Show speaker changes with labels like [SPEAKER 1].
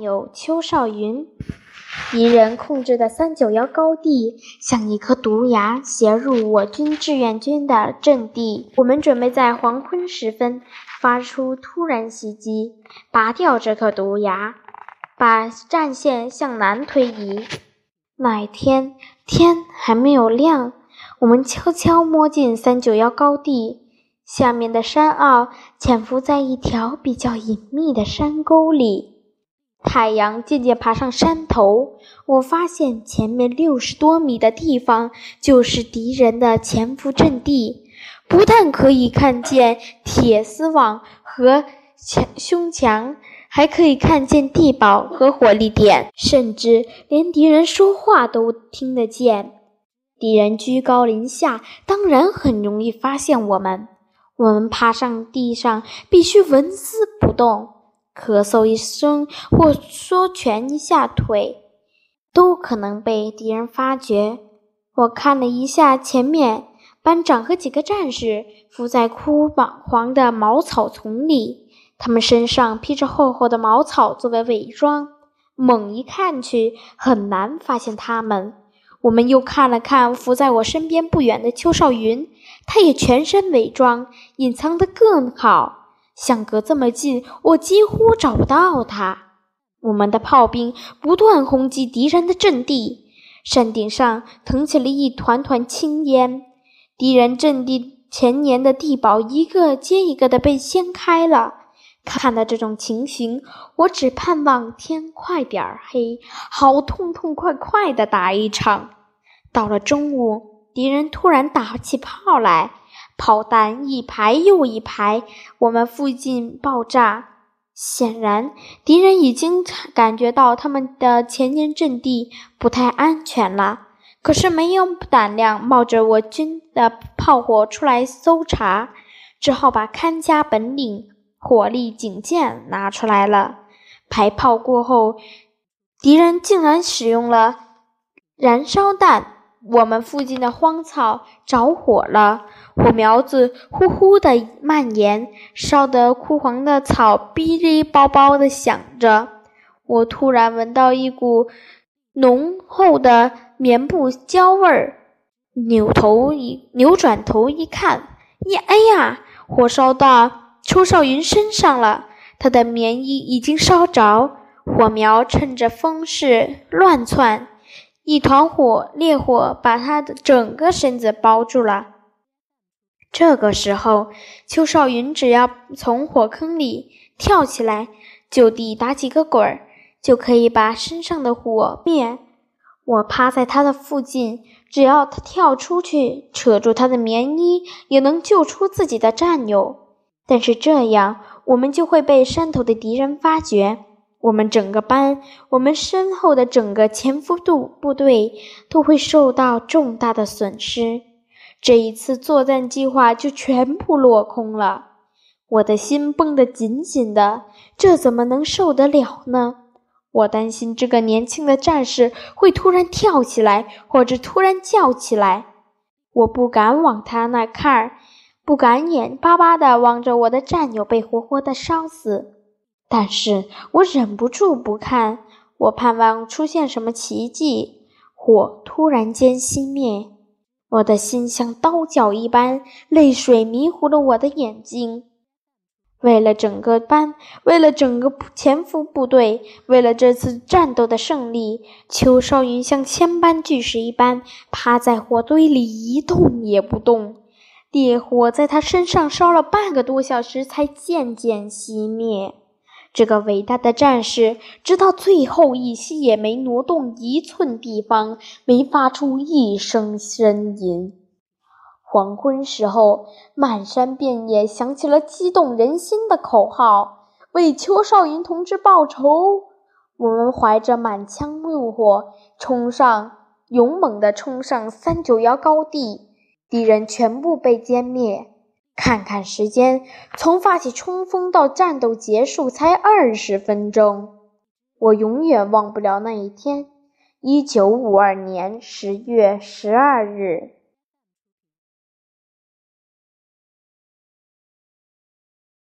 [SPEAKER 1] 有邱少云，敌人控制的三九幺高地像一颗毒牙，斜入我军志愿军的阵地。我们准备在黄昏时分发出突然袭击，拔掉这颗毒牙，把战线向南推移。那一天天还没有亮，我们悄悄摸进三九幺高地下面的山坳，潜伏在一条比较隐秘的山沟里。太阳渐渐爬上山头，我发现前面六十多米的地方就是敌人的潜伏阵地。不但可以看见铁丝网和墙胸墙，还可以看见地堡和火力点，甚至连敌人说话都听得见。敌人居高临下，当然很容易发现我们。我们爬上地上，必须纹丝不动。咳嗽一声或缩蜷一下腿，都可能被敌人发觉。我看了一下前面，班长和几个战士伏在枯黄的茅草丛里，他们身上披着厚厚的茅草作为伪装，猛一看去很难发现他们。我们又看了看伏在我身边不远的邱少云，他也全身伪装，隐藏得更好。相隔这么近，我几乎找不到他。我们的炮兵不断轰击敌人的阵地，山顶上腾起了一团团青烟。敌人阵地前沿的地堡一个接一个的被掀开了。看到这种情形，我只盼望天快点黑，好痛痛快快的打一场。到了中午，敌人突然打起炮来。炮弹一排又一排，我们附近爆炸。显然，敌人已经感觉到他们的前沿阵地不太安全了，可是没有胆量冒着我军的炮火出来搜查，只好把看家本领——火力警戒拿出来了。排炮过后，敌人竟然使用了燃烧弹。我们附近的荒草着火了，火苗子呼呼地蔓延，烧得枯黄的草哔哩包包地响着。我突然闻到一股浓厚的棉布焦味儿，扭头一扭转头一看，呀，哎呀，火烧到邱少云身上了，他的棉衣已经烧着，火苗趁着风势乱窜。一团火，烈火把他的整个身子包住了。这个时候，邱少云只要从火坑里跳起来，就地打几个滚儿，就可以把身上的火灭。我趴在他的附近，只要他跳出去，扯住他的棉衣，也能救出自己的战友。但是这样，我们就会被山头的敌人发觉。我们整个班，我们身后的整个潜伏度部队都会受到重大的损失，这一次作战计划就全部落空了。我的心绷得紧紧的，这怎么能受得了呢？我担心这个年轻的战士会突然跳起来，或者突然叫起来。我不敢往他那看，不敢眼巴巴地望着我的战友被活活的烧死。但是我忍不住不看，我盼望出现什么奇迹，火突然间熄灭，我的心像刀绞一般，泪水迷糊了我的眼睛。为了整个班，为了整个潜伏部队，为了这次战斗的胜利，邱少云像千般巨石一般趴在火堆里一动也不动，烈火在他身上烧了半个多小时才渐渐熄灭。这个伟大的战士，直到最后一息也没挪动一寸地方，没发出一声呻吟。黄昏时候，漫山遍野响起了激动人心的口号：“为邱少云同志报仇！”我们怀着满腔怒火，冲上，勇猛地冲上三九幺高地，敌人全部被歼灭。看看时间，从发起冲锋到战斗结束才二十分钟。我永远忘不了那一天，一九五二年十月十二日。